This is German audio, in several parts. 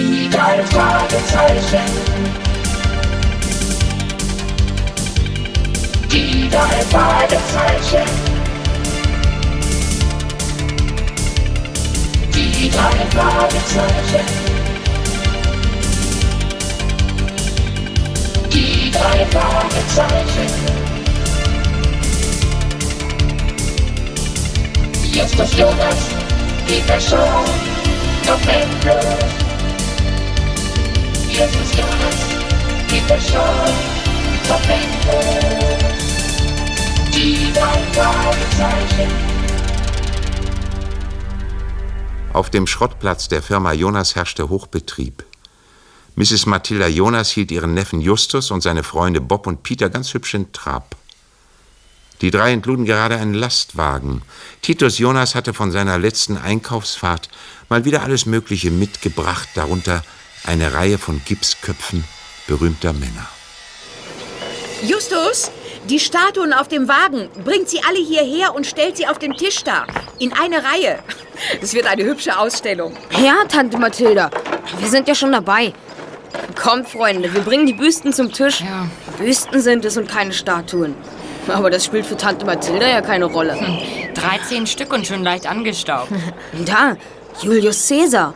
Drei Fragezeichen. Die drei Fragezeichen. Die drei Fragezeichen. Die drei Fragezeichen. Jetzt ist Jonas, die Person, noch endlos. Jetzt ist Jonas, die noch endlos. Die drei Fragezeichen. Auf dem Schrottplatz der Firma Jonas herrschte Hochbetrieb. Mrs. Mathilda Jonas hielt ihren Neffen Justus und seine Freunde Bob und Peter ganz hübsch in Trab. Die drei entluden gerade einen Lastwagen. Titus Jonas hatte von seiner letzten Einkaufsfahrt mal wieder alles Mögliche mitgebracht, darunter eine Reihe von Gipsköpfen berühmter Männer. Justus, die Statuen auf dem Wagen, bringt sie alle hierher und stellt sie auf den Tisch da. In eine Reihe. Es wird eine hübsche Ausstellung. Ja, Tante Mathilda, wir sind ja schon dabei. Kommt, Freunde, wir bringen die Büsten zum Tisch. Ja. Büsten sind es und keine Statuen. Aber das spielt für Tante Mathilda ja keine Rolle. 13 Stück und schon leicht angestaubt. Da, Julius Caesar,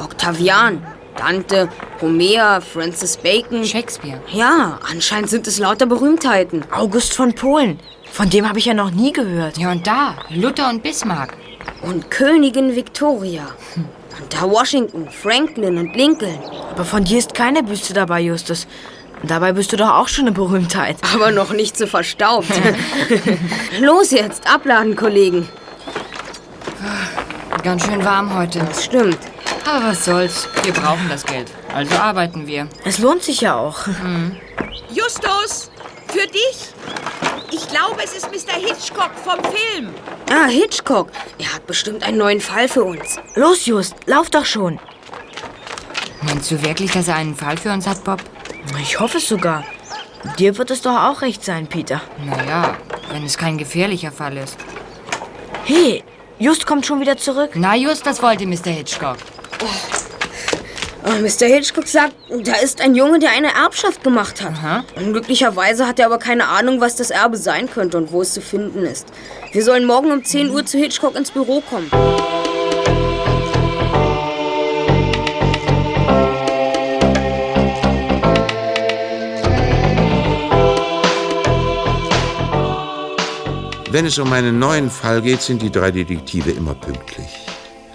Octavian, Dante, Homer, Francis Bacon. Shakespeare. Ja, anscheinend sind es lauter Berühmtheiten. August von Polen. Von dem habe ich ja noch nie gehört. Ja, und da, Luther und Bismarck. Und Königin Victoria. Und da Washington, Franklin und Lincoln. Aber von dir ist keine Büste dabei, Justus. Dabei bist du doch auch schon eine Berühmtheit. Aber noch nicht so verstaubt. Los jetzt, abladen, Kollegen. Ganz schön warm heute. Das stimmt. Aber was soll's, wir brauchen das Geld. Also arbeiten wir. Es lohnt sich ja auch. Justus, für dich. Ich glaube, es ist Mr. Hitchcock vom Film. Ah, Hitchcock. Er hat bestimmt einen neuen Fall für uns. Los, Just, lauf doch schon. Meinst du wirklich, dass er einen Fall für uns hat, Bob? Ich hoffe es sogar. Dir wird es doch auch recht sein, Peter. Naja, wenn es kein gefährlicher Fall ist. Hey, Just kommt schon wieder zurück. Na, just das wollte Mr. Hitchcock. Oh, Mr. Hitchcock sagt, da ist ein Junge, der eine Erbschaft gemacht hat. Aha. Unglücklicherweise hat er aber keine Ahnung, was das Erbe sein könnte und wo es zu finden ist. Wir sollen morgen um 10 Uhr zu Hitchcock ins Büro kommen. Wenn es um einen neuen Fall geht, sind die drei Detektive immer pünktlich.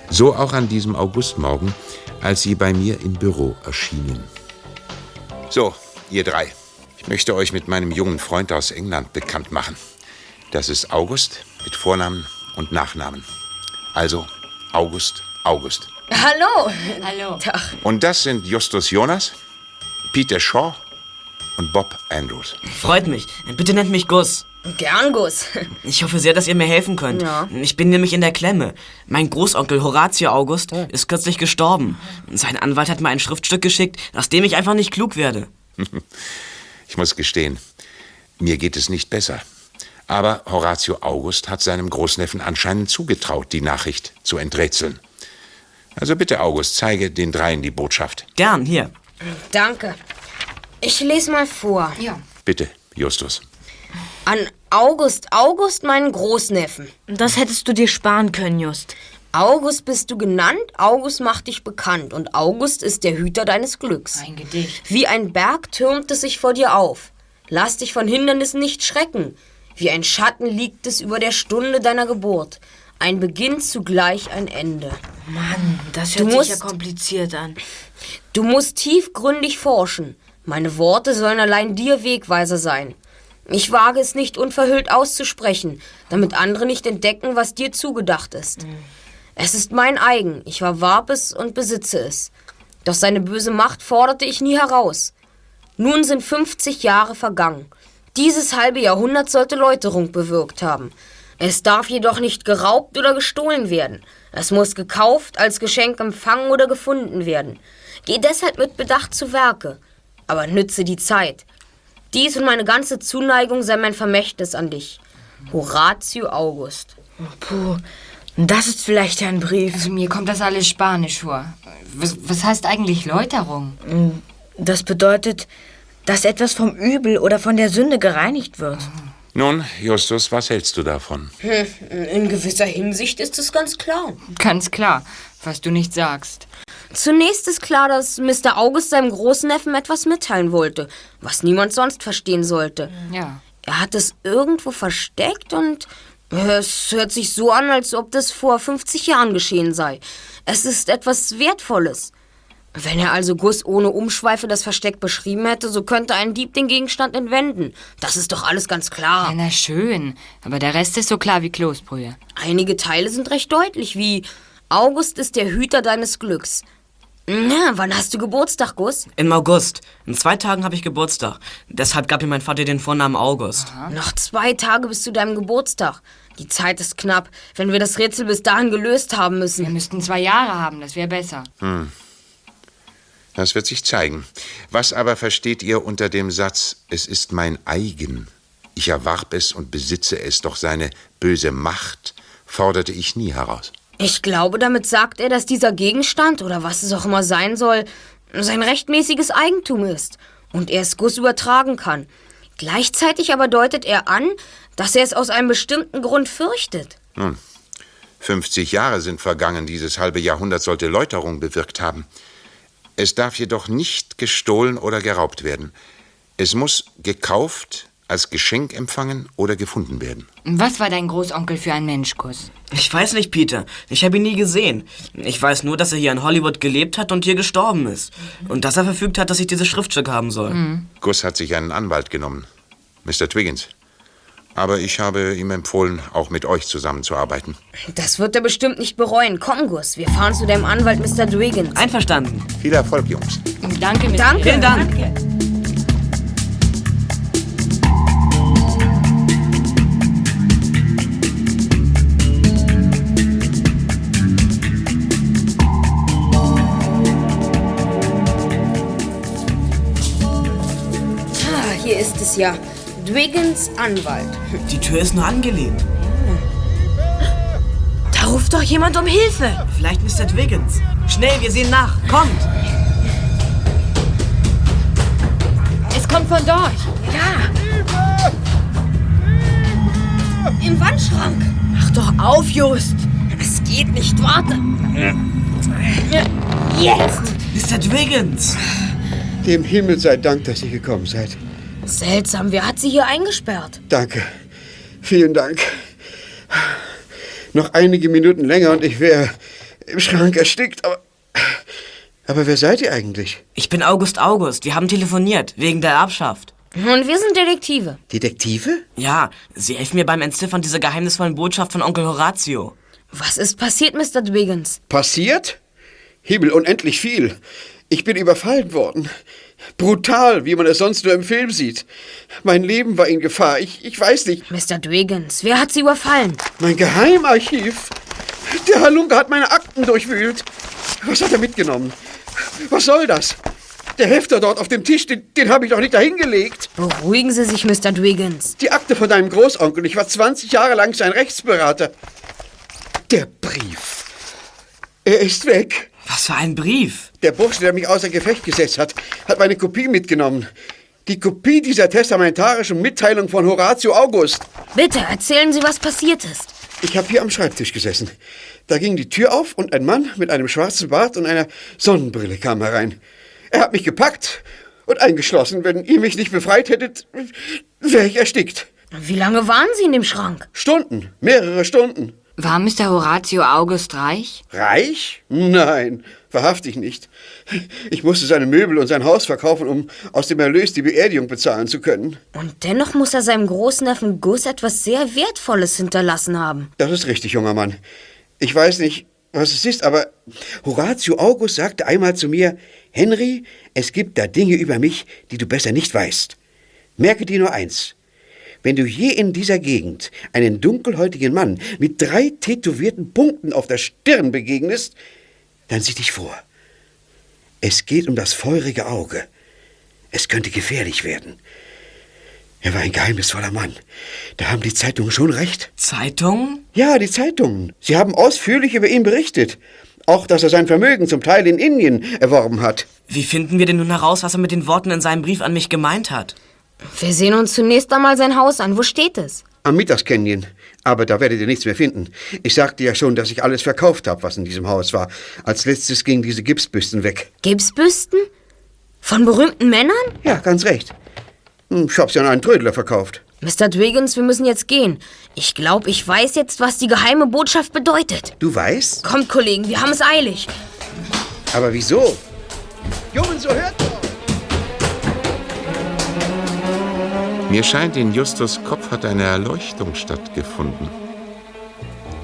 So auch an diesem Augustmorgen, als sie bei mir im Büro erschienen. So, ihr drei. Ich möchte euch mit meinem jungen Freund aus England bekannt machen. Das ist August mit Vornamen und Nachnamen. Also August August. Hallo. Hallo. Und das sind Justus Jonas, Peter Shaw und Bob Andrews. Freut mich. Bitte nennt mich Gus. Gern, Gus. Ich hoffe sehr, dass ihr mir helfen könnt. Ja. Ich bin nämlich in der Klemme. Mein Großonkel Horatio August ist kürzlich gestorben. Sein Anwalt hat mir ein Schriftstück geschickt, aus dem ich einfach nicht klug werde. Ich muss gestehen, mir geht es nicht besser. Aber Horatio August hat seinem Großneffen anscheinend zugetraut, die Nachricht zu enträtseln. Also bitte, August, zeige den dreien die Botschaft. Gern, hier. Danke. Ich lese mal vor. Ja. Bitte, Justus. An August, August, meinen Großneffen. Das hättest du dir sparen können, Just. August bist du genannt, August macht dich bekannt und August ist der Hüter deines Glücks. Ein Gedicht. Wie ein Berg türmt es sich vor dir auf. Lass dich von Hindernissen nicht schrecken. Wie ein Schatten liegt es über der Stunde deiner Geburt. Ein Beginn zugleich ein Ende. Mann, das Du hört sich ja kompliziert an. Du musst tiefgründig forschen. Meine Worte sollen allein dir Wegweiser sein. Ich wage es nicht unverhüllt auszusprechen, damit andere nicht entdecken, was dir zugedacht ist. Es ist mein eigen, ich verwarb es und besitze es. Doch seine böse Macht forderte ich nie heraus. Nun sind 50 Jahre vergangen. Dieses halbe Jahrhundert sollte Läuterung bewirkt haben. Es darf jedoch nicht geraubt oder gestohlen werden. Es muss gekauft, als Geschenk empfangen oder gefunden werden. Geh deshalb mit Bedacht zu Werke, aber nütze die Zeit. Dies und meine ganze Zuneigung sei mein Vermächtnis an dich. Horatio August. Puh, Das ist vielleicht ein Brief. Also mir kommt das alles spanisch vor. Was, was heißt eigentlich Läuterung? Das bedeutet, dass etwas vom Übel oder von der Sünde gereinigt wird. Nun, Justus, was hältst du davon? In gewisser Hinsicht ist es ganz klar. Ganz klar, was du nicht sagst. Zunächst ist klar, dass Mr. August seinem Großneffen etwas mitteilen wollte, was niemand sonst verstehen sollte. Ja. Er hat es irgendwo versteckt und es hört sich so an, als ob das vor 50 Jahren geschehen sei. Es ist etwas Wertvolles. Wenn er also Gus ohne Umschweife das Versteck beschrieben hätte, so könnte ein Dieb den Gegenstand entwenden. Das ist doch alles ganz klar. Ja, na schön. Aber der Rest ist so klar wie Kloßbrühe. Einige Teile sind recht deutlich, wie August ist der Hüter deines Glücks. Na, wann hast du Geburtstag, Gus? Im August. In zwei Tagen habe ich Geburtstag. Deshalb gab mir mein Vater den Vornamen August. Noch zwei Tage bis zu deinem Geburtstag. Die Zeit ist knapp, wenn wir das Rätsel bis dahin gelöst haben Wir müssen. müssten zwei Jahre haben, das wäre besser. Das wird sich zeigen. Was aber versteht ihr unter dem Satz, es ist mein eigen? Ich erwarb es und besitze es, doch seine böse Macht forderte ich nie heraus. Ich glaube, damit sagt er, dass dieser Gegenstand oder was es auch immer sein soll, sein rechtmäßiges Eigentum ist und er es Gus übertragen kann. Gleichzeitig aber deutet er an, dass er es aus einem bestimmten Grund fürchtet. 50 Jahre sind vergangen, dieses halbe Jahrhundert sollte Läuterung bewirkt haben. Es darf jedoch nicht gestohlen oder geraubt werden. Es muss gekauft, als Geschenk empfangen oder gefunden werden. Was war dein Großonkel für ein Mensch, Gus? Ich weiß nicht, Peter. Ich habe ihn nie gesehen. Ich weiß nur, dass er hier in Hollywood gelebt hat und hier gestorben ist. Und dass er verfügt hat, dass ich dieses Schriftstück haben soll. Gus hat sich einen Anwalt genommen, Mr. Twiggins. Aber ich habe ihm empfohlen, auch mit euch zusammenzuarbeiten. Das wird er bestimmt nicht bereuen. Komm, Gus, wir fahren zu deinem Anwalt Mr. Dwiggins. Einverstanden. Viel Erfolg, Jungs. Danke, Mr. Danke. Vielen Dank. Ah, es ja. Dwiggins Anwalt. Die Tür ist nur angelehnt. Da ruft doch jemand um Hilfe. Vielleicht Mr. Twiggins. Schnell, wir sehen nach. Kommt! Es kommt von dort. Im Wandschrank. Mach doch auf, Just. Es geht nicht, warte. Jetzt. Mr. Twiggins! Dem Himmel sei Dank, dass ihr gekommen seid. Seltsam, wer hat sie hier eingesperrt? Danke. Vielen Dank. Noch einige Minuten länger und ich wäre im Schrank erstickt, aber. Aber wer seid ihr eigentlich? Ich bin August August. Wir haben telefoniert, wegen der Erbschaft. Und wir sind Detektive. Detektive? Ja, Sie helfen mir beim Entziffern dieser geheimnisvollen Botschaft von Onkel Horatio. Was ist passiert, Mr. Dwiggins? Passiert? Himmel, unendlich viel. Ich bin überfallen worden. Brutal, wie man es sonst nur im Film sieht. Mein Leben war in Gefahr. Ich, ich weiß nicht. Mr. Dwiggins, wer hat sie überfallen? Mein Geheimarchiv. Der Halunke hat meine Akten durchwühlt. Was hat er mitgenommen? Was soll das? Der Hefter dort auf dem Tisch, den, den habe ich doch nicht dahingelegt. Beruhigen Sie sich, Mr. Dwiggins. Die Akte von deinem Großonkel. Ich war 20 Jahre lang sein Rechtsberater. Der Brief. Er ist weg. Was für ein Brief. Der Bursche, der mich außer Gefecht gesetzt hat, hat meine Kopie mitgenommen. Die Kopie dieser testamentarischen Mitteilung von Horatio August. Bitte, erzählen Sie, was passiert ist. Ich habe hier am Schreibtisch gesessen. Da ging die Tür auf und ein Mann mit einem schwarzen Bart und einer Sonnenbrille kam herein. Er hat mich gepackt und eingeschlossen. Wenn ihr mich nicht befreit hättet, wäre ich erstickt. Wie lange waren Sie in dem Schrank? Stunden, mehrere Stunden. War Mr. Horatio August reich? Reich? Nein, wahrhaftig nicht. Ich musste seine Möbel und sein Haus verkaufen, um aus dem Erlös die Beerdigung bezahlen zu können. Und dennoch muss er seinem Großneffen Gus etwas sehr Wertvolles hinterlassen haben. Das ist richtig, junger Mann. Ich weiß nicht, was es ist, aber Horatio August sagte einmal zu mir, Henry, es gibt da Dinge über mich, die du besser nicht weißt. Merke dir nur eins. Wenn du je in dieser Gegend einen dunkelhäutigen Mann mit drei tätowierten Punkten auf der Stirn begegnest, dann sieh dich vor. Es geht um das feurige Auge. Es könnte gefährlich werden. Er war ein geheimnisvoller Mann. Da haben die Zeitungen schon recht. Zeitungen? Ja, die Zeitungen. Sie haben ausführlich über ihn berichtet. Auch, dass er sein Vermögen zum Teil in Indien erworben hat. Wie finden wir denn nun heraus, was er mit den Worten in seinem Brief an mich gemeint hat? Wir sehen uns zunächst einmal sein Haus an. Wo steht es? Am Mittagscanyon. Aber da werdet ihr nichts mehr finden. Ich sagte ja schon, dass ich alles verkauft habe, was in diesem Haus war. Als letztes gingen diese Gipsbüsten weg. Gipsbüsten? Von berühmten Männern? Ja, ganz recht. Hm, Ich hab's ja an einen Trödler verkauft. Mr. Dwiggins, wir müssen jetzt gehen. Ich glaube, ich weiß jetzt, was die geheime Botschaft bedeutet. Du weißt? Kommt, Kollegen, wir haben es eilig. Aber wieso? Jungen, so hört doch! Mir scheint, in Justus Kopf hat eine Erleuchtung stattgefunden.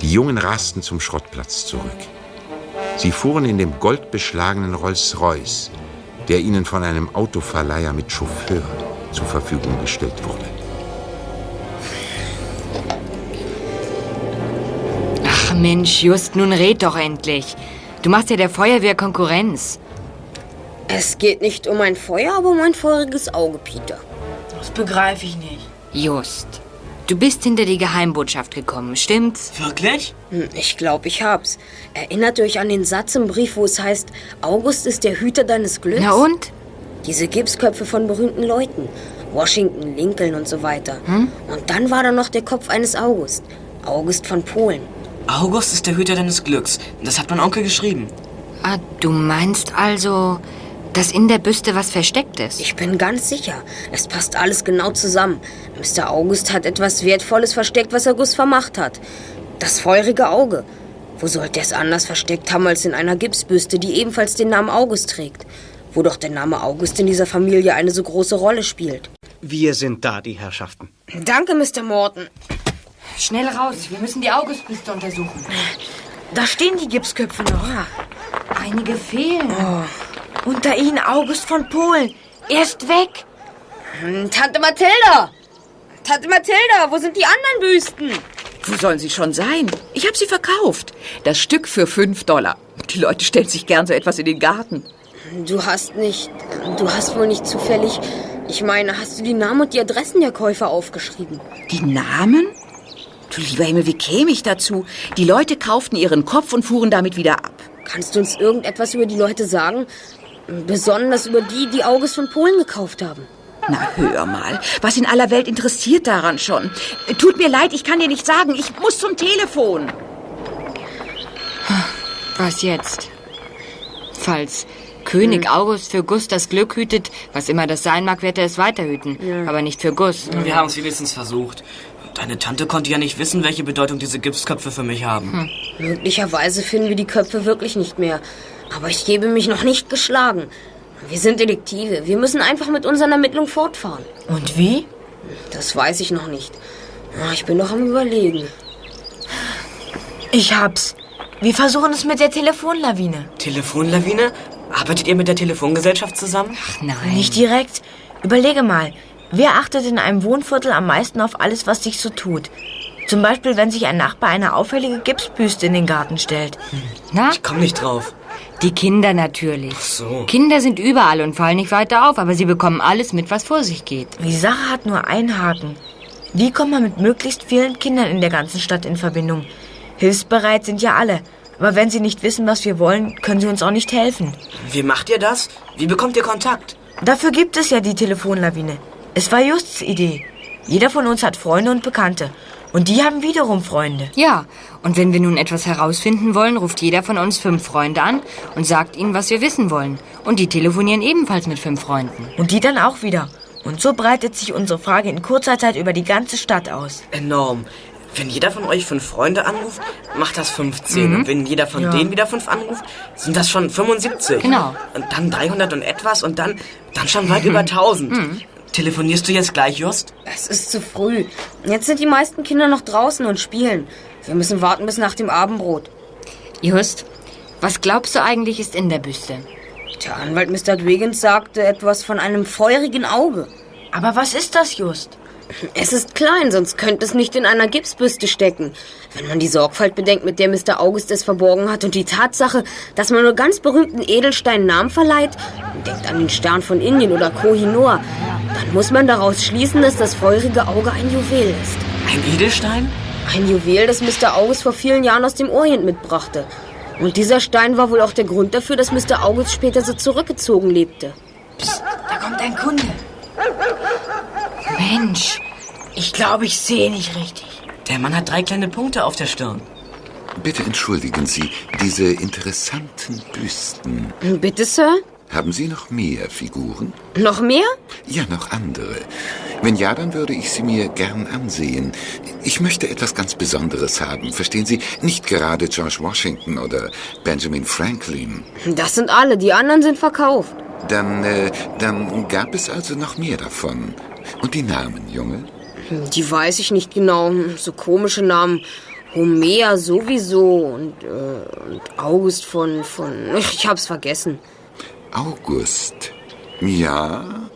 Die Jungen rasten zum Schrottplatz zurück. Sie fuhren in dem goldbeschlagenen Rolls-Royce, der ihnen von einem Autoverleiher mit Chauffeur zur Verfügung gestellt wurde. Ach Mensch, Just, nun red doch endlich. Du machst ja der Feuerwehr Konkurrenz. Es geht nicht um ein Feuer, aber um ein feuriges Auge, Peter. Das begreife ich nicht. Just, du bist hinter die Geheimbotschaft gekommen, stimmt's? Wirklich? Hm, Ich glaube, ich hab's. Erinnert euch an den Satz im Brief, wo es heißt, August ist der Hüter deines Glücks? Na und? Diese Gipsköpfe von berühmten Leuten. Washington, Lincoln und so weiter. Und dann war da noch der Kopf eines August. August von Polen. August ist der Hüter deines Glücks. Das hat mein Onkel geschrieben. Ah, du meinst also, dass in der Büste was versteckt ist? Ich bin ganz sicher. Es passt alles genau zusammen. Mr. August hat etwas Wertvolles versteckt, was August vermacht hat. Das feurige Auge. Wo sollte er es anders versteckt haben als in einer Gipsbüste, die ebenfalls den Namen August trägt? Wo doch der Name August in dieser Familie eine so große Rolle spielt. Wir sind da, die Herrschaften. Danke, Mr. Morton. Schnell raus, wir müssen die Augustbüste untersuchen. Da stehen die Gipsköpfe noch. Einige fehlen. Unter ihnen August von Polen. Er ist weg. Hm, Tante Mathilda! Tante Mathilda, wo sind die anderen Büsten? Wo sollen sie schon sein? Ich habe sie verkauft. Das Stück für fünf Dollar. Die Leute stellen sich gern so etwas in den Garten. Du hast nicht. Du hast wohl nicht zufällig. Ich meine, hast du die Namen und die Adressen der Käufer aufgeschrieben? Die Namen? Du lieber Himmel, wie käme ich dazu? Die Leute kauften ihren Kopf und fuhren damit wieder ab. Kannst du uns irgendetwas über die Leute sagen? Besonders über die, die August von Polen gekauft haben. Na, hör mal. Was in aller Welt interessiert daran schon? Tut mir leid, ich kann dir nicht sagen. Ich muss zum Telefon. Was jetzt? Falls König August für Gus das Glück hütet, was immer das sein mag, wird er es weiterhüten. Aber nicht für Gus. Wir haben es wenigstens versucht. Deine Tante konnte ja nicht wissen, welche Bedeutung diese Gipsköpfe für mich haben. Möglicherweise finden wir die Köpfe wirklich nicht mehr. Aber ich gebe mich noch nicht geschlagen. Wir sind Detektive. Wir müssen einfach mit unseren Ermittlungen fortfahren. Und wie? Das weiß ich noch nicht. Ah, Ich bin noch am Überlegen. Ich hab's. Wir versuchen es mit der Telefonlawine. Telefonlawine? Arbeitet ihr mit der Telefongesellschaft zusammen? Nein. Nicht direkt. Überlege mal. Wer achtet in einem Wohnviertel am meisten auf alles, was sich so tut? Zum Beispiel, wenn sich ein Nachbar eine auffällige Gipsbüste in den Garten stellt. Na? Ich komm nicht drauf. Die Kinder natürlich. so. Kinder sind überall und fallen nicht weiter auf, aber sie bekommen alles mit, was vor sich geht. Die Sache hat nur einen Haken. Wie kommt man mit möglichst vielen Kindern in der ganzen Stadt in Verbindung? Hilfsbereit sind ja alle. Aber wenn sie nicht wissen, was wir wollen, können sie uns auch nicht helfen. Wie macht ihr das? Wie bekommt ihr Kontakt? Dafür gibt es ja die Telefonlawine. Es war Justs Idee. Jeder von uns hat Freunde und Bekannte. Und die haben wiederum Freunde. Ja, und wenn wir nun etwas herausfinden wollen, ruft jeder von uns fünf Freunde an und sagt ihnen, was wir wissen wollen. Und die telefonieren ebenfalls mit fünf Freunden. Und die dann auch wieder. Und so breitet sich unsere Frage in kurzer Zeit über die ganze Stadt aus. Enorm. Wenn jeder von euch fünf Freunde anruft, macht das 15. Und wenn jeder von Ja. denen wieder fünf anruft, sind das schon 75. Genau. Und dann 300 und etwas und dann, dann schon weit über 1000. Telefonierst du jetzt gleich, Just? Es ist zu früh. Jetzt sind die meisten Kinder noch draußen und spielen. Wir müssen warten bis nach dem Abendbrot. Just, was glaubst du eigentlich ist in der Büste? Der Anwalt Mr. Dwiggins sagte etwas von einem feurigen Auge. Aber was ist das just? Es ist klein, sonst könnte es nicht in einer Gipsbüste stecken. Wenn man die Sorgfalt bedenkt, mit der Mr. August es verborgen hat und die Tatsache, dass man nur ganz berühmten Edelsteinen Namen verleiht, denkt an den Stern von Indien oder Kohinoor, dann muss man daraus schließen, dass das feurige Auge ein Juwel ist. Ein Edelstein? Ein Juwel, das Mr. August vor vielen Jahren aus dem Orient mitbrachte. Und dieser Stein war wohl auch der Grund dafür, dass Mr. August später so zurückgezogen lebte. Da kommt ein Kunde. Mensch, Ich glaube, ich sehe nicht richtig. Der Mann hat drei kleine Punkte auf der Stirn. Bitte entschuldigen Sie, diese interessanten Büsten. Bitte, Sir? Haben Sie noch mehr Figuren? Noch mehr? Ja, noch andere. Wenn ja, dann würde ich sie mir gern ansehen. Ich möchte etwas ganz Besonderes haben, verstehen Sie? Nicht gerade George Washington oder Benjamin Franklin. Das sind alle, die anderen sind verkauft. Dann, äh, dann gab es also noch mehr davon. Und die Namen, Junge? Die weiß ich nicht genau. So komische Namen. Homer sowieso und, äh, und August von, von... Ich hab's vergessen. August. Ja.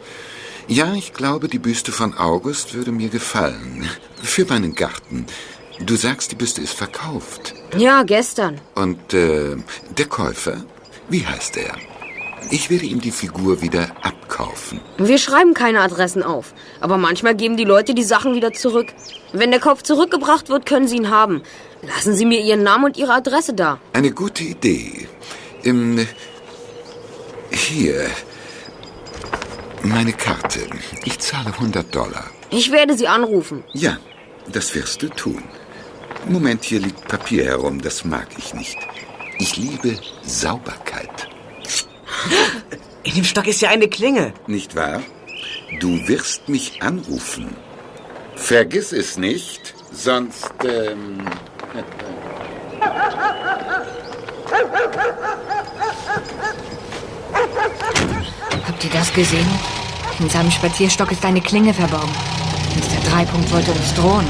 Ja, ich glaube, die Büste von August würde mir gefallen. Für meinen Garten. Du sagst, die Büste ist verkauft. Ja, gestern. Und äh, der Käufer? Wie heißt er? Ich werde ihm die Figur wieder abkaufen. Wir schreiben keine Adressen auf. Aber manchmal geben die Leute die Sachen wieder zurück. Wenn der Kopf zurückgebracht wird, können sie ihn haben. Lassen Sie mir Ihren Namen und Ihre Adresse da. Eine gute Idee. Im, hier. Meine Karte. Ich zahle 100 Dollar. Ich werde Sie anrufen. Ja, das wirst du tun. Moment, hier liegt Papier herum. Das mag ich nicht. Ich liebe Sauberkeit. In dem Stock ist ja eine Klinge. Nicht wahr? Du wirst mich anrufen. Vergiss es nicht, sonst... Ähm habt ihr das gesehen? In seinem Spazierstock ist eine Klinge verborgen. Mr. Dreipunkt wollte uns drohen.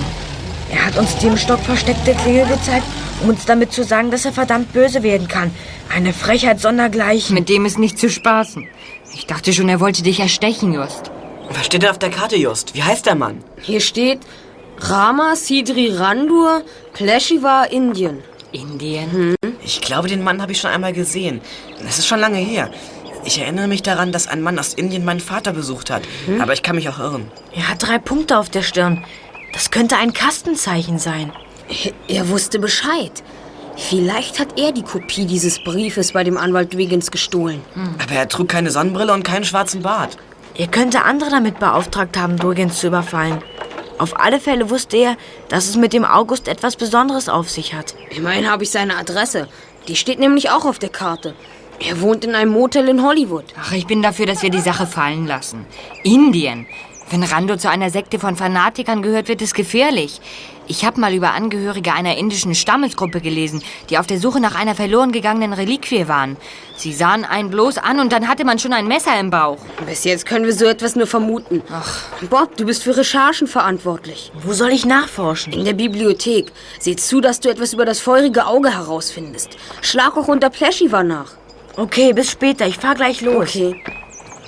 Er hat uns die im Stock versteckte Klingel gezeigt, um uns damit zu sagen, dass er verdammt böse werden kann. Eine Frechheit sondergleichen. Mit dem ist nicht zu spaßen. Ich dachte schon, er wollte dich erstechen, Just. Was steht da auf der Karte, Just? Wie heißt der Mann? Hier steht Rama Sidri Randur, Pleshiva, Indien. Indien? Ich glaube, den Mann habe ich schon einmal gesehen. Das ist schon lange her. Ich erinnere mich daran, dass ein Mann aus Indien meinen Vater besucht hat. Aber ich kann mich auch irren. Er hat drei Punkte auf der Stirn. Das könnte ein Kastenzeichen sein. Er wusste Bescheid. Vielleicht hat er die Kopie dieses Briefes bei dem Anwalt Wiggins gestohlen. Aber er trug keine Sonnenbrille und keinen schwarzen Bart. Er könnte andere damit beauftragt haben, Durgens zu überfallen. Auf alle Fälle wusste er, dass es mit dem August etwas Besonderes auf sich hat. Immerhin habe ich seine Adresse. Die steht nämlich auch auf der Karte. Er wohnt in einem Motel in Hollywood. Ach, ich bin dafür, dass wir die Sache fallen lassen. Indien. Wenn Rando zu einer Sekte von Fanatikern gehört, wird es gefährlich. Ich habe mal über Angehörige einer indischen Stammesgruppe gelesen, die auf der Suche nach einer verloren gegangenen Reliquie waren. Sie sahen einen bloß an und dann hatte man schon ein Messer im Bauch. Bis jetzt können wir so etwas nur vermuten. Ach. Bob, du bist für Recherchen verantwortlich. Wo soll ich nachforschen? In der Bibliothek. Sieh zu, dass du etwas über das feurige Auge herausfindest. Schlag auch unter Pleshiva nach. Okay, bis später. Ich fahr gleich los. Okay.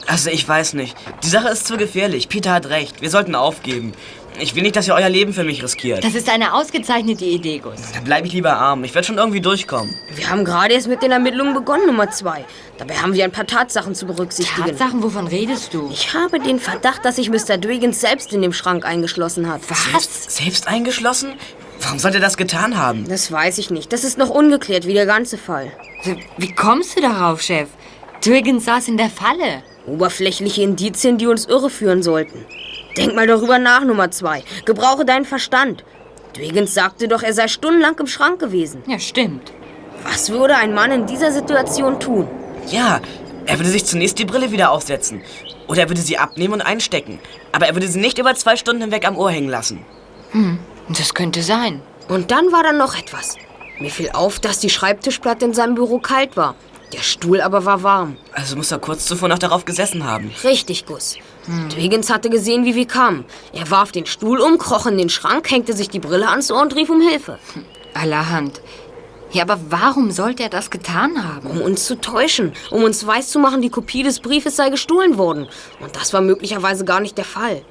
Also, ich weiß nicht. Die Sache ist zu gefährlich. Peter hat recht. Wir sollten aufgeben. Ich will nicht, dass ihr euer Leben für mich riskiert. Das ist eine ausgezeichnete Idee, Gus. Dann bleibe ich lieber arm. Ich werde schon irgendwie durchkommen. Wir haben gerade erst mit den Ermittlungen begonnen, Nummer zwei. Dabei haben wir ein paar Tatsachen zu berücksichtigen. Tatsachen, wovon redest du? Ich habe den Verdacht, dass sich Mr. Dwiggins selbst in dem Schrank eingeschlossen hat. Selbst, selbst eingeschlossen? Warum sollte er das getan haben? Das weiß ich nicht. Das ist noch ungeklärt, wie der ganze Fall. Wie kommst du darauf, Chef? Dwiggins saß in der Falle. Oberflächliche Indizien, die uns irreführen sollten. Denk mal darüber nach, Nummer zwei. Gebrauche deinen Verstand. Dwiggins sagte doch, er sei stundenlang im Schrank gewesen. Ja, stimmt. Was würde ein Mann in dieser Situation tun? Ja, er würde sich zunächst die Brille wieder aufsetzen. Oder er würde sie abnehmen und einstecken. Aber er würde sie nicht über zwei Stunden hinweg am Ohr hängen lassen. Hm, das könnte sein. Und dann war da noch etwas. Mir fiel auf, dass die Schreibtischplatte in seinem Büro kalt war. Der Stuhl aber war warm. Also muss er kurz zuvor noch darauf gesessen haben. Richtig, Gus. Dwiggins hatte gesehen, wie wir kamen. Er warf den Stuhl um, kroch in den Schrank, hängte sich die Brille ans Ohr und rief um Hilfe. Allerhand. Ja, aber warum sollte er das getan haben? Um uns zu täuschen, um uns weiszumachen, die Kopie des Briefes sei gestohlen worden. Und das war möglicherweise gar nicht der Fall.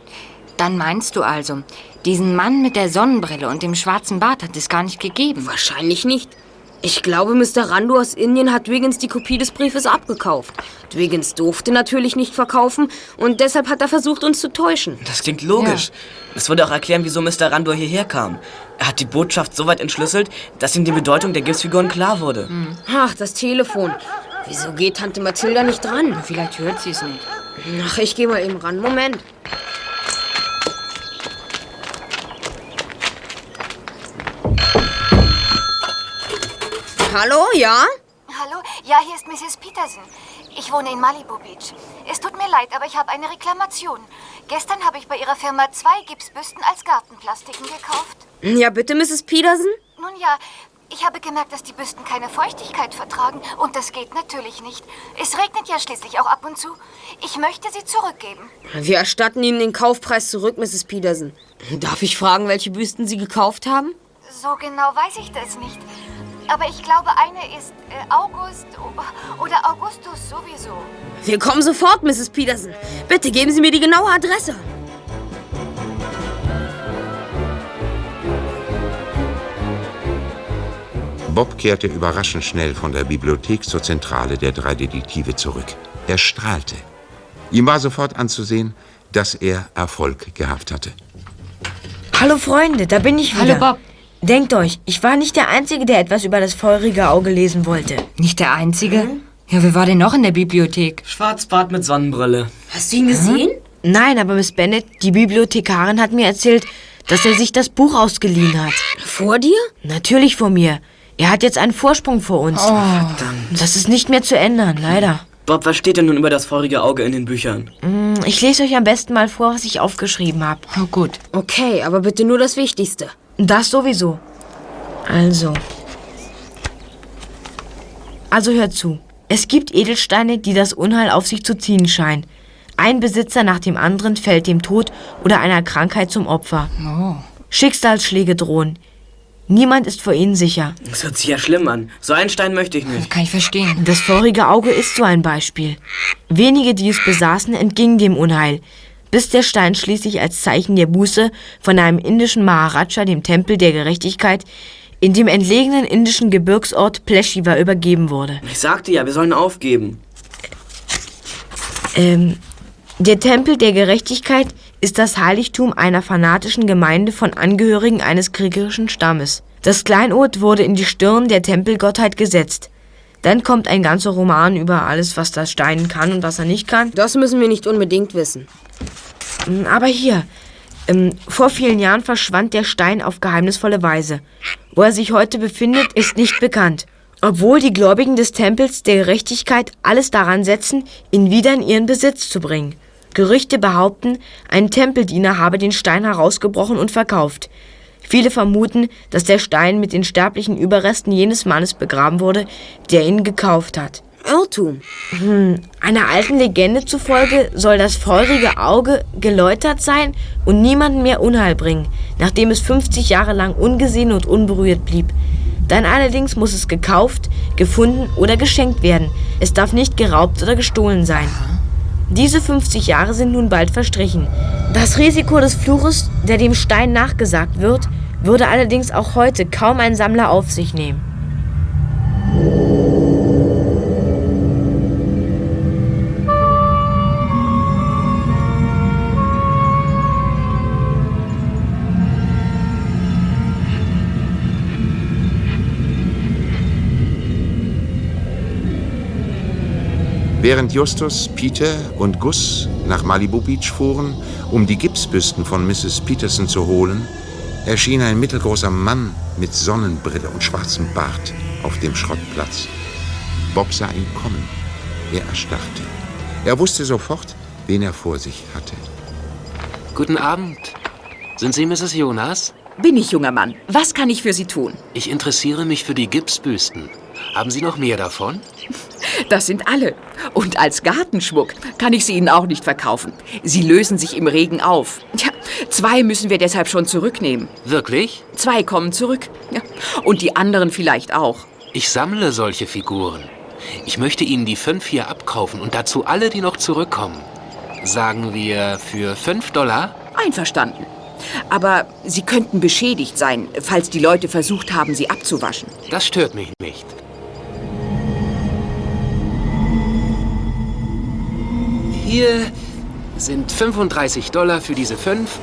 Dann meinst du also, diesen Mann mit der Sonnenbrille und dem schwarzen Bart hat es gar nicht gegeben? Wahrscheinlich nicht. Ich glaube, Mr. Randu aus Indien hat Wiggins die Kopie des Briefes abgekauft. Wiggins durfte natürlich nicht verkaufen und deshalb hat er versucht, uns zu täuschen. Das klingt logisch. Das würde auch erklären, wieso Mr. Randor hierher kam. Er hat die Botschaft so weit entschlüsselt, dass ihm die Bedeutung der Gipsfiguren klar wurde. Ach, das Telefon. Wieso geht Tante Mathilda nicht dran? Vielleicht hört sie es nicht. Ach, ich gehe mal eben ran. Moment. Hallo, ja? Hallo, ja, hier ist Mrs. Peterson. Ich wohne in Malibu Beach. Es tut mir leid, aber ich habe eine Reklamation. Gestern habe ich bei Ihrer Firma zwei Gipsbüsten als Gartenplastiken gekauft. Ja, bitte, Mrs. Peterson? Nun ja, ich habe gemerkt, dass die Büsten keine Feuchtigkeit vertragen und das geht natürlich nicht. Es regnet ja schließlich auch ab und zu. Ich möchte sie zurückgeben. Wir erstatten Ihnen den Kaufpreis zurück, Mrs. Peterson. Darf ich fragen, welche Büsten Sie gekauft haben? So genau weiß ich das nicht. Aber ich glaube, eine ist äh, August oder Augustus sowieso. Wir kommen sofort, Mrs. Peterson. Bitte geben Sie mir die genaue Adresse. Bob kehrte überraschend schnell von der Bibliothek zur Zentrale der drei Detektive zurück. Er strahlte. Ihm war sofort anzusehen, dass er Erfolg gehabt hatte. Hallo Freunde, da bin ich wieder. Hallo, Bob. Denkt euch, ich war nicht der Einzige, der etwas über das feurige Auge lesen wollte. Nicht der Einzige? Ja, wer war denn noch in der Bibliothek? Schwarzbart mit Sonnenbrille. Hast du ihn gesehen? Nein, aber Miss Bennet, die Bibliothekarin, hat mir erzählt, dass er sich das Buch ausgeliehen hat. Vor dir? Natürlich vor mir. Er hat jetzt einen Vorsprung vor uns. Das ist nicht mehr zu ändern, leider. Bob, was steht denn nun über das feurige Auge in den Büchern? Hm, Ich lese euch am besten mal vor, was ich aufgeschrieben habe. Oh, gut. Okay, aber bitte nur das Wichtigste. Das sowieso. Also. Also hört zu. Es gibt Edelsteine, die das Unheil auf sich zu ziehen scheinen. Ein Besitzer nach dem anderen fällt dem Tod oder einer Krankheit zum Opfer. Schicksalsschläge drohen. Niemand ist vor ihnen sicher. Das hört sich ja schlimm an. So einen Stein möchte ich nicht. Kann ich verstehen. Das vorige Auge ist so ein Beispiel. Wenige, die es besaßen, entgingen dem Unheil, bis der Stein schließlich als Zeichen der Buße von einem indischen Maharaja, dem Tempel der Gerechtigkeit, in dem entlegenen indischen Gebirgsort Pleshiva übergeben wurde. Ich sagte ja, wir sollen aufgeben. Ähm, der Tempel der Gerechtigkeit ist das Heiligtum einer fanatischen Gemeinde von Angehörigen eines kriegerischen Stammes. Das Kleinod wurde in die Stirn der Tempelgottheit gesetzt. Dann kommt ein ganzer Roman über alles, was das Stein kann und was er nicht kann. Das müssen wir nicht unbedingt wissen. Mm, Aber hier, ähm, vor vielen Jahren verschwand der Stein auf geheimnisvolle Weise. Wo er sich heute befindet, ist nicht bekannt. Obwohl die Gläubigen des Tempels der Gerechtigkeit alles daran setzen, ihn wieder in ihren Besitz zu bringen. Gerüchte behaupten, ein Tempeldiener habe den Stein herausgebrochen und verkauft. Viele vermuten, dass der Stein mit den sterblichen Überresten jenes Mannes begraben wurde, der ihn gekauft hat. Irrtum. Einer alten Legende zufolge soll das feurige Auge geläutert sein und niemandem mehr Unheil bringen, nachdem es 50 Jahre lang ungesehen und unberührt blieb. Dann allerdings muss es gekauft, gefunden oder geschenkt werden. Es darf nicht geraubt oder gestohlen sein. Diese 50 Jahre sind nun bald verstrichen. Das Risiko des Fluches, der dem Stein nachgesagt wird, würde allerdings auch heute kaum ein Sammler auf sich nehmen. Während Justus, Peter und Gus nach Malibu Beach fuhren, um die Gipsbüsten von Mrs. Peterson zu holen, erschien ein mittelgroßer Mann mit Sonnenbrille und schwarzem Bart auf dem Schrottplatz. Bob sah ihn kommen. Er erstarrte. Er wusste sofort, wen er vor sich hatte. Guten Abend. Sind Sie Mrs. Jonas? Bin ich, junger Mann. Was kann ich für Sie tun? Ich interessiere mich für die Gipsbüsten. Haben Sie noch mehr davon? Das sind alle. Und als Gartenschmuck kann ich sie Ihnen auch nicht verkaufen. Sie lösen sich im Regen auf. Tja, zwei müssen wir deshalb schon zurücknehmen. Wirklich? Zwei kommen zurück. Ja. Und die anderen vielleicht auch. Ich sammle solche Figuren. Ich möchte Ihnen die fünf hier abkaufen und dazu alle, die noch zurückkommen. Sagen wir für fünf Dollar? Einverstanden. Aber sie könnten beschädigt sein, falls die Leute versucht haben, sie abzuwaschen. Das stört mich nicht. Hier sind 35 Dollar für diese fünf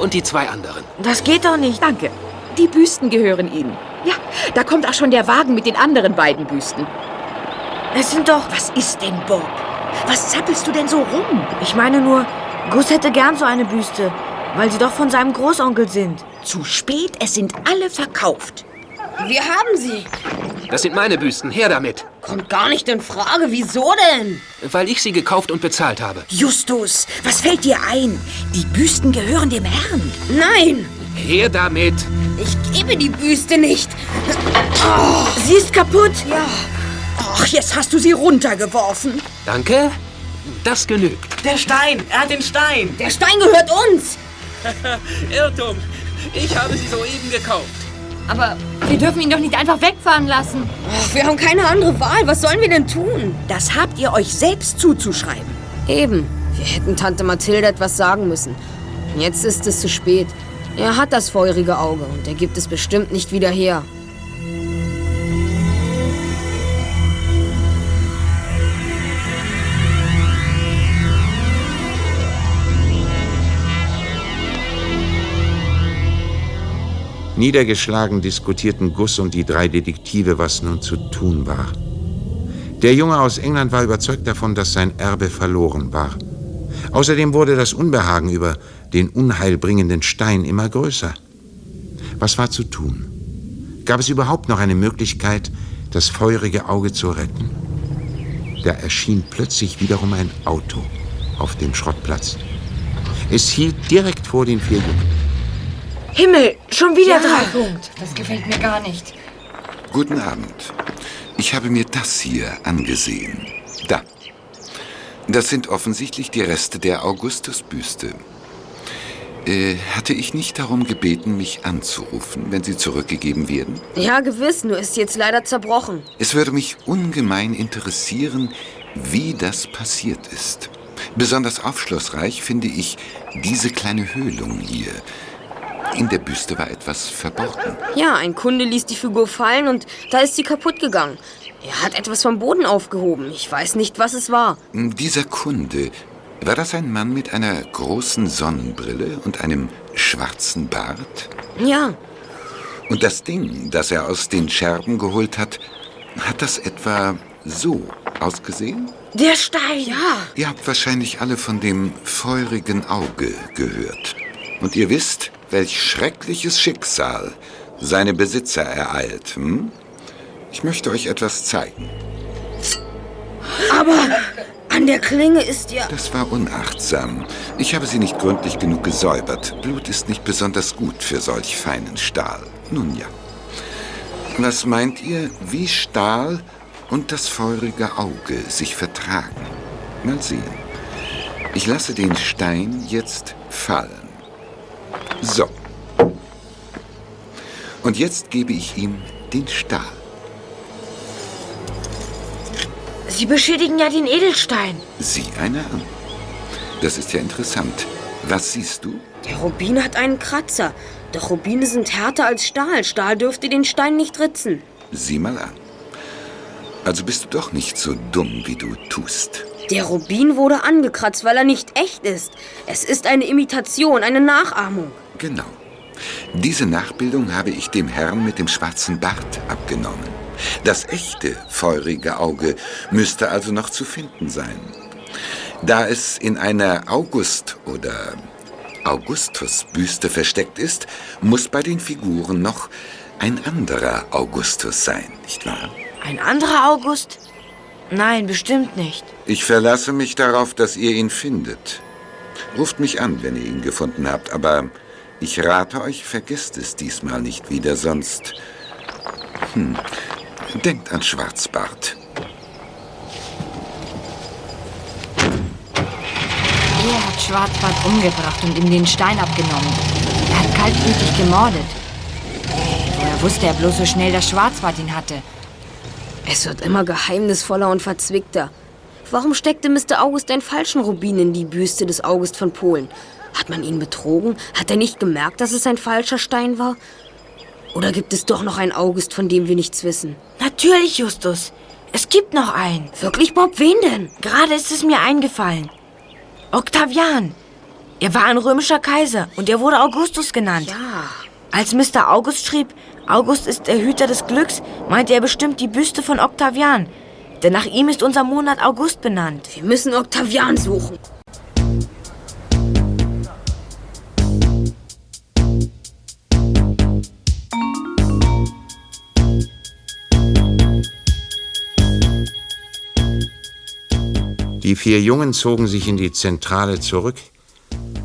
und die zwei anderen. Das geht doch nicht. Danke. Die Büsten gehören Ihnen. Ja, da kommt auch schon der Wagen mit den anderen beiden Büsten. Es sind doch. Was ist denn, Bob? Was zappelst du denn so rum? Ich meine nur, Gus hätte gern so eine Büste, weil sie doch von seinem Großonkel sind. Zu spät, es sind alle verkauft. Wir haben sie. Das sind meine Büsten. Her damit. Kommt gar nicht in Frage. Wieso denn? Weil ich sie gekauft und bezahlt habe. Justus, was fällt dir ein? Die Büsten gehören dem Herrn. Nein, Her damit. ich gebe die Büste nicht. Sie ist kaputt. Ja, Ach, jetzt hast du sie runtergeworfen. Danke. Das genügt. Der Stein! Er hat den Stein! der Stein gehört uns. Irrtum. Ich habe sie soeben gekauft. Aber wir dürfen ihn doch nicht einfach wegfahren lassen. Ach, wir haben keine andere Wahl. Was sollen wir denn tun? Das habt ihr euch selbst zuzuschreiben. Eben. Wir hätten Tante Mathilde etwas sagen müssen. Jetzt ist es zu spät. Er hat das feurige Auge und er gibt es bestimmt nicht wieder her. Niedergeschlagen diskutierten Gus und die drei Detektive, was nun zu tun war. Der Junge aus England war überzeugt davon, dass sein Erbe verloren war. Außerdem wurde das Unbehagen über den unheilbringenden Stein immer größer. Was war zu tun? Gab es überhaupt noch eine Möglichkeit, das feurige Auge zu retten? Da erschien plötzlich wiederum ein Auto auf dem Schrottplatz. Es hielt direkt vor den vier Jungen. Himmel, schon wieder drei Punkt. Das gefällt mir gar nicht. Guten Abend. Ich habe mir das hier angesehen. Da. Das sind offensichtlich die Reste der Augustusbüste. Äh, hatte ich nicht darum gebeten, mich anzurufen, wenn sie zurückgegeben werden? Ja, gewiss, nur ist jetzt leider zerbrochen. Es würde mich ungemein interessieren, wie das passiert ist. Besonders aufschlussreich finde ich diese kleine Höhlung hier. In der Büste war etwas verborgen. Ja, ein Kunde ließ die Figur fallen und da ist sie kaputt gegangen. Er hat etwas vom Boden aufgehoben. Ich weiß nicht, was es war. Dieser Kunde, war das ein Mann mit einer großen Sonnenbrille und einem schwarzen Bart? Ja, Und das Ding, das er aus den Scherben geholt hat, hat das etwa so ausgesehen? Der Stein. ja. Ihr habt wahrscheinlich alle von dem feurigen Auge gehört. Und ihr wisst, welch schreckliches Schicksal seine Besitzer ereilt. Hm? Ich möchte euch etwas zeigen. Aber an der Klinge ist ja... Das war unachtsam. Ich habe sie nicht gründlich genug gesäubert. Blut ist nicht besonders gut für solch feinen Stahl. Nun ja. Was meint ihr, wie Stahl und das feurige Auge sich vertragen? Mal sehen. Ich lasse den Stein jetzt fallen. So. Und jetzt gebe ich ihm den Stahl. Sie beschädigen ja den Edelstein. Sieh einer an. Das ist ja interessant. Was siehst du? Der Rubin hat einen Kratzer. Doch Rubine sind härter als Stahl. Stahl dürfte den Stein nicht ritzen. Sieh mal an. Also bist du doch nicht so dumm, wie du tust. Der Rubin wurde angekratzt, weil er nicht echt ist. Es ist eine Imitation, eine Nachahmung. Genau. Diese Nachbildung habe ich dem Herrn mit dem schwarzen Bart abgenommen. Das echte feurige Auge müsste also noch zu finden sein. Da es in einer August- oder Augustus-Büste versteckt ist, muss bei den Figuren noch ein anderer Augustus sein, nicht wahr? Ein anderer August? Nein, bestimmt nicht. Ich verlasse mich darauf, dass ihr ihn findet. Ruft mich an, wenn ihr ihn gefunden habt, aber ich rate euch, vergesst es diesmal nicht wieder, sonst... Hm, denkt an Schwarzbart. Er hat Schwarzbart umgebracht und ihm den Stein abgenommen. Er hat kaltblütig gemordet. Woher wusste er bloß so schnell, dass Schwarzbart ihn hatte? Es wird immer geheimnisvoller und verzwickter. Warum steckte Mr. August einen falschen Rubin in die Büste des August von Polen? Hat man ihn betrogen? Hat er nicht gemerkt, dass es ein falscher Stein war? Oder gibt es doch noch einen August, von dem wir nichts wissen? Natürlich, Justus. Es gibt noch einen. Wirklich, Bob? Wen denn? Gerade ist es mir eingefallen. Octavian. Er war ein römischer Kaiser und er wurde Augustus genannt. Ja. Als Mr. August schrieb, August ist der Hüter des Glücks, meinte er bestimmt die Büste von Octavian. Denn nach ihm ist unser Monat August benannt. Wir müssen Octavian suchen. Die vier Jungen zogen sich in die Zentrale zurück,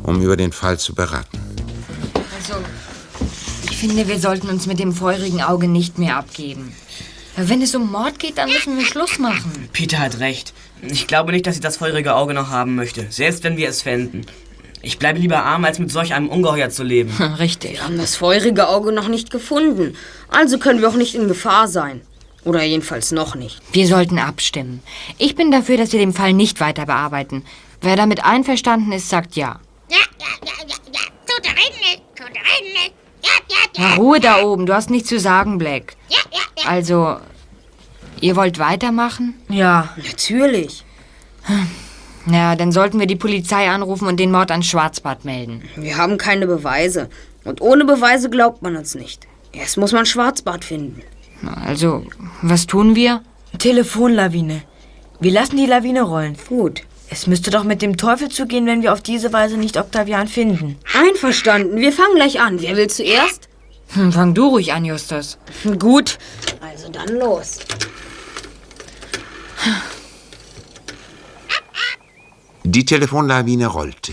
um über den Fall zu beraten. Also, ich finde, wir sollten uns mit dem feurigen Auge nicht mehr abgeben. Wenn es um Mord geht, dann müssen wir Schluss machen. Peter hat recht. Ich glaube nicht, dass sie das feurige Auge noch haben möchte, selbst wenn wir es fänden. Ich bleibe lieber arm, als mit solch einem Ungeheuer zu leben. Richtig. Wir haben das feurige Auge noch nicht gefunden. Also können wir auch nicht in Gefahr sein. Oder jedenfalls noch nicht. Wir sollten abstimmen. Ich bin dafür, dass wir den Fall nicht weiter bearbeiten. Wer damit einverstanden ist, sagt ja. Ja, ja, ja, ja, ja. Tut reden nicht, tut reden nicht. Ja, ja, ja. Na, Ruhe da oben, du hast nichts zu sagen, Black. Ja, ja, ja. Also, ihr wollt weitermachen? Ja. Natürlich. Na, dann sollten wir die Polizei anrufen und den Mord an Schwarzbart melden. Wir haben keine Beweise. Und ohne Beweise glaubt man uns nicht. Erst muss man Schwarzbart finden. Also, was tun wir? Telefonlawine. Wir lassen die Lawine rollen. Gut. Es müsste doch mit dem Teufel zugehen, wenn wir auf diese Weise nicht Octavian finden. Einverstanden. Wir fangen gleich an. Wer will zuerst? Hm, fang du ruhig an, Justus. Gut. Also dann los. Die Telefonlawine rollte.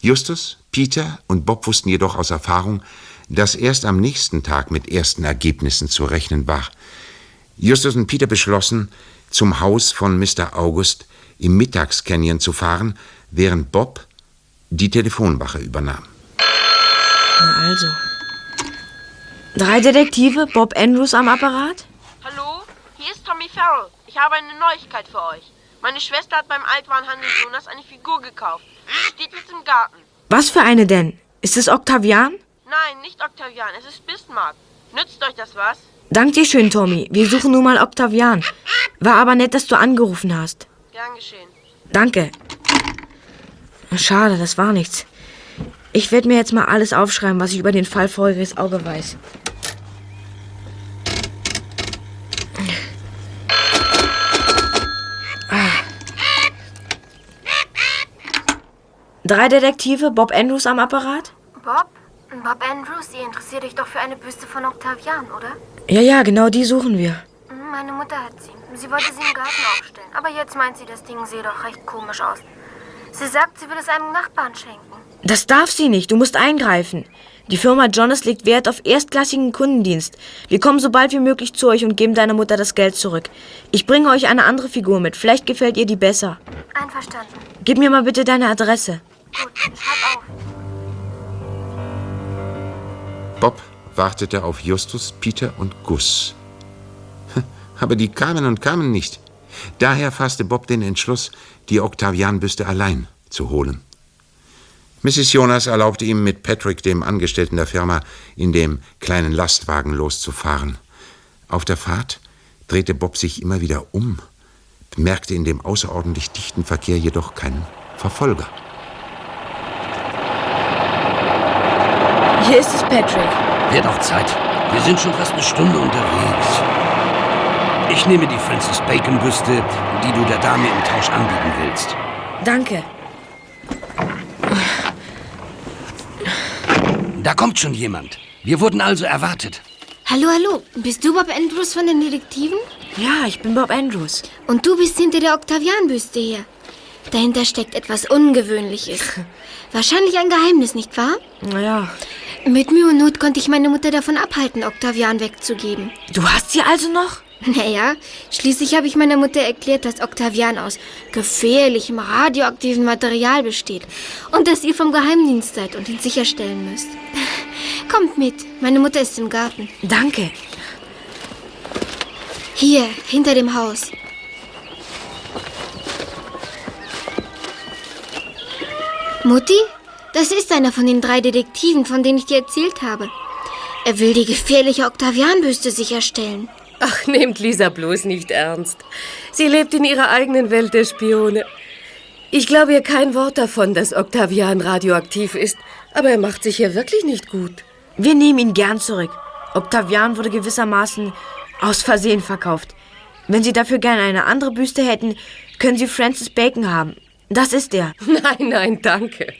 Justus, Peter und Bob wussten jedoch aus Erfahrung, dass erst am nächsten Tag mit ersten Ergebnissen zu rechnen war. Justus und Peter beschlossen, zum Haus von Mr. August im Mittagscanyon zu fahren, während Bob die Telefonwache übernahm. Na also. Drei Detektive, Bob Andrews am Apparat? Hallo, hier ist Tommy Farrell. Ich habe eine Neuigkeit für euch. Meine Schwester hat beim Altwarenhandel Jonas eine Figur gekauft. Sie steht jetzt im Garten. Was für eine denn? Ist es Octavian? Nein, nicht Octavian, es ist Bismarck. Nützt euch das was? Dank dir schön, Tommy. Wir suchen nun mal Octavian. War aber nett, dass du angerufen hast. Gern geschehen. Danke. Schade, das war nichts. Ich werde mir jetzt mal alles aufschreiben, was ich über den Fall Feuriges Auge weiß. Ah. Drei Detektive, Bob Andrews am Apparat? Bob? Bob Andrews, ihr interessiert euch doch für eine Büste von Octavian, oder? Ja, ja, genau die suchen wir. Hm, Meine Mutter hat sie. Sie wollte sie im Garten aufstellen. Aber jetzt meint sie, das Ding sehe doch recht komisch aus. Sie sagt, sie will es einem Nachbarn schenken. Das darf sie nicht. Du musst eingreifen. Die Firma Jonas legt Wert auf erstklassigen Kundendienst. Wir kommen so bald wie möglich zu euch und geben deiner Mutter das Geld zurück. Ich bringe euch eine andere Figur mit. Vielleicht gefällt ihr die besser. Einverstanden. Gib mir mal bitte deine Adresse. Gut, schreib auf. Bob wartete auf Justus, Peter und Gus. Aber die kamen und kamen nicht. Daher fasste Bob den Entschluss, die Octavian-Büste allein zu holen. Mrs. Jonas erlaubte ihm, mit Patrick, dem Angestellten der Firma, in dem kleinen Lastwagen loszufahren. Auf der Fahrt drehte Bob sich immer wieder um, bemerkte in dem außerordentlich dichten Verkehr jedoch keinen Verfolger. Hier ist es, Patrick. Wird auch Zeit. Wir sind schon fast eine Stunde unterwegs. Ich nehme die Francis Bacon-Büste, die du der Dame im Tausch anbieten willst. Danke. Da kommt schon jemand. Wir wurden also erwartet. Hallo, hallo. Bist du Bob Andrews von den Detektiven? Ja, ich bin Bob Andrews. Und du bist hinter der Octavian-Büste hier. Dahinter steckt etwas Ungewöhnliches. Wahrscheinlich ein Geheimnis, nicht wahr? Naja. Mit Mühe und Not konnte ich meine Mutter davon abhalten, Octavian wegzugeben. Du hast sie also noch? Naja, schließlich habe ich meiner Mutter erklärt, dass Octavian aus gefährlichem radioaktiven Material besteht und dass ihr vom Geheimdienst seid und ihn sicherstellen müsst. Kommt mit, meine Mutter ist im Garten. Danke. Hier, hinter dem Haus. Mutti? Das ist einer von den drei Detektiven, von denen ich dir erzählt habe. Er will die gefährliche Octavian-Büste sicherstellen. Ach, nehmt Lisa bloß nicht ernst. Sie lebt in ihrer eigenen Welt der Spione. Ich glaube ihr kein Wort davon, dass Octavian radioaktiv ist, aber er macht sich hier wirklich nicht gut. Wir nehmen ihn gern zurück. Octavian wurde gewissermaßen aus Versehen verkauft. Wenn Sie dafür gerne eine andere Büste hätten, können Sie Francis Bacon haben. Das ist er. Nein, nein, danke.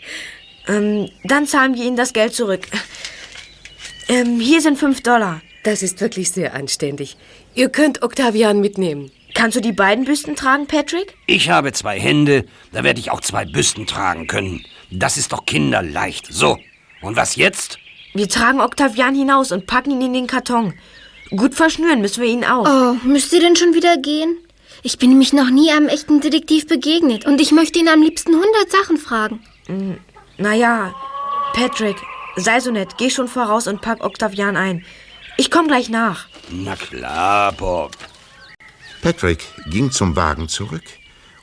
Ähm, dann zahlen wir Ihnen das Geld zurück. Ähm, hier sind fünf Dollar. Das ist wirklich sehr anständig. Ihr könnt Octavian mitnehmen. Kannst du die beiden Büsten tragen, Patrick? Ich habe zwei Hände, da werde ich auch zwei Büsten tragen können. Das ist doch kinderleicht. So, und was jetzt? Wir tragen Octavian hinaus und packen ihn in den Karton. Gut verschnüren müssen wir ihn auch. Oh, müsst ihr denn schon wieder gehen? Ich bin nämlich noch nie einem echten Detektiv begegnet und ich möchte ihn am liebsten hundert Sachen fragen. Naja, Patrick, sei so nett, geh schon voraus und pack Octavian ein. Ich komm gleich nach. Na klar, Bob. Patrick ging zum Wagen zurück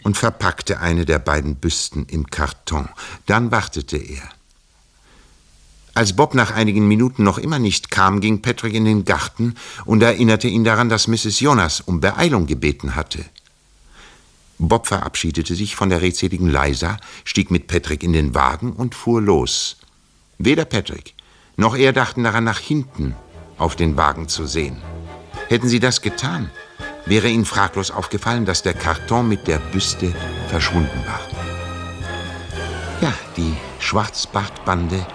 und verpackte eine der beiden Büsten im Karton. Dann wartete er. Als Bob nach einigen Minuten noch immer nicht kam, ging Patrick in den Garten und erinnerte ihn daran, dass Mrs. Jonas um Beeilung gebeten hatte. Bob verabschiedete sich von der redseligen Liza, stieg mit Patrick in den Wagen und fuhr los. Weder Patrick noch er dachten daran, nach hinten auf den Wagen zu sehen. Hätten sie das getan, wäre ihnen fraglos aufgefallen, dass der Karton mit der Büste verschwunden war. Ja, die Schwarzbartbande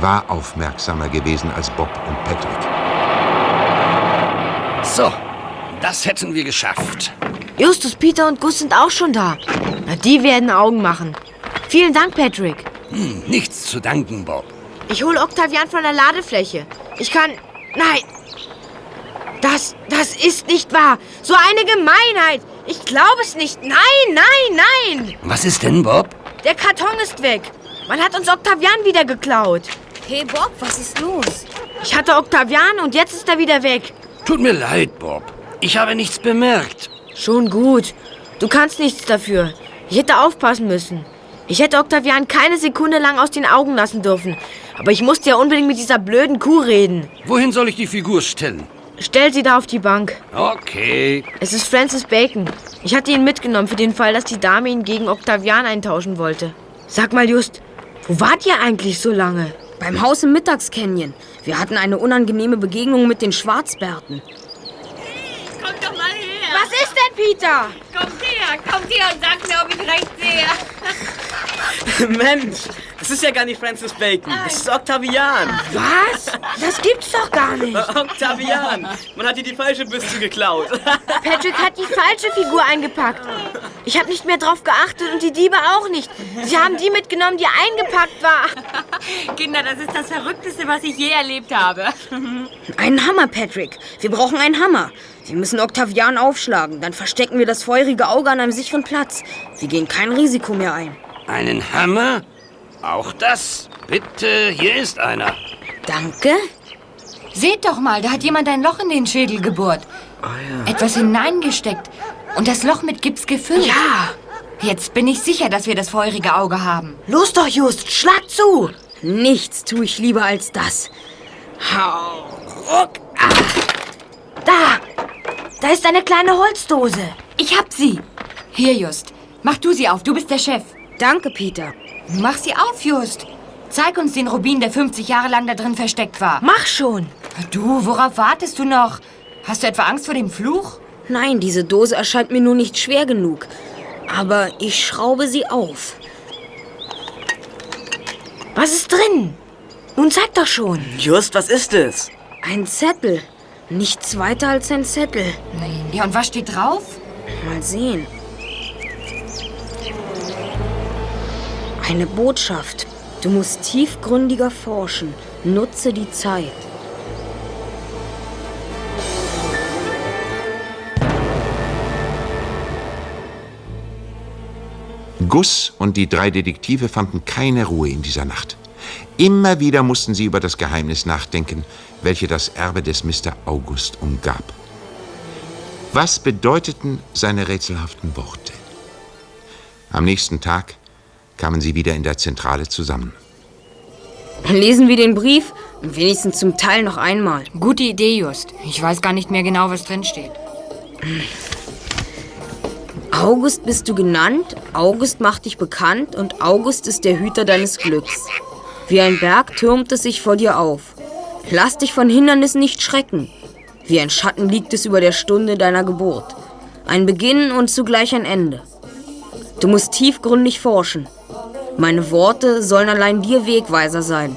war aufmerksamer gewesen als Bob und Patrick. So, das hätten wir geschafft. Justus, Peter und Gus sind auch schon da. Na, die werden Augen machen. Vielen Dank, Patrick. Hm, nichts zu danken, Bob. Ich hole Octavian von der Ladefläche. Ich kann. Nein! Das, das ist nicht wahr. So eine Gemeinheit. Ich glaube es nicht. Nein, nein, nein. Was ist denn, Bob? Der Karton ist weg. Man hat uns Octavian wieder geklaut. Hey Bob, was ist los? Ich hatte Octavian und jetzt ist er wieder weg. Tut mir leid, Bob. Ich habe nichts bemerkt. Schon gut. Du kannst nichts dafür. Ich hätte aufpassen müssen. Ich hätte Octavian keine Sekunde lang aus den Augen lassen dürfen. Aber ich musste ja unbedingt mit dieser blöden Kuh reden. Wohin soll ich die Figur stellen? Stell sie da auf die Bank. Okay. Es ist Francis Bacon. Ich hatte ihn mitgenommen für den Fall, dass die Dame ihn gegen Octavian eintauschen wollte. Sag mal, Just, wo wart ihr eigentlich so lange? Beim Haus im Mittagscanyon. Wir hatten eine unangenehme Begegnung mit den Schwarzbärten. Kommt doch mal her. Was Peter? Kommt her, kommt her und sagt mir, ob ich recht sehe. Mensch, das ist ja gar nicht Francis Bacon. Das ist Octavian. Was? Das gibt's doch gar nicht. Octavian. Man hat dir die falsche Büste geklaut. Patrick hat die falsche Figur eingepackt. Ich habe nicht mehr drauf geachtet und die Diebe auch nicht. Sie haben die mitgenommen, die eingepackt war. Kinder, das ist das Verrückteste, was ich je erlebt habe. Einen Hammer, Patrick. Wir brauchen einen Hammer. Wir müssen Octavian aufschlagen. Dann verstecken wir das feurige Auge an einem sicheren Platz. Wir gehen kein Risiko mehr ein. Einen Hammer? Auch das? Bitte, hier ist einer. Danke. Seht doch mal, da hat jemand ein Loch in den Schädel gebohrt. Etwas hineingesteckt. Und das Loch mit Gips gefüllt. Ja. Jetzt bin ich sicher, dass wir das feurige Auge haben. Los doch, Just, schlag zu. Nichts tue ich lieber als das. Hau. ruck. Da, da ist eine kleine Holzdose. Ich hab sie. Hier, Just. Mach du sie auf, du bist der Chef. Danke, Peter. Mach sie auf, Just. Zeig uns den Rubin, der 50 Jahre lang da drin versteckt war. Mach schon. Du, worauf wartest du noch? Hast du etwa Angst vor dem Fluch? Nein, diese Dose erscheint mir nur nicht schwer genug. Aber ich schraube sie auf. Was ist drin? Nun zeig doch schon. Just, was ist es? Ein Zettel. Nichts weiter als ein Zettel. Ja, und was steht drauf? Mal sehen. Eine Botschaft. Du musst tiefgründiger forschen. Nutze die Zeit. Gus und die drei Detektive fanden keine Ruhe in dieser Nacht. Immer wieder mussten sie über das Geheimnis nachdenken, welche das Erbe des Mr. August umgab. Was bedeuteten seine rätselhaften Worte? Am nächsten Tag kamen sie wieder in der Zentrale zusammen. Lesen wir den Brief wenigstens zum Teil noch einmal. Gute Idee, Just. Ich weiß gar nicht mehr genau, was drin steht. August bist du genannt, August macht dich bekannt und August ist der Hüter deines Glücks. Wie ein Berg türmt es sich vor dir auf. Lass dich von Hindernissen nicht schrecken. Wie ein Schatten liegt es über der Stunde deiner Geburt. Ein Beginn und zugleich ein Ende. Du musst tiefgründig forschen. Meine Worte sollen allein dir Wegweiser sein.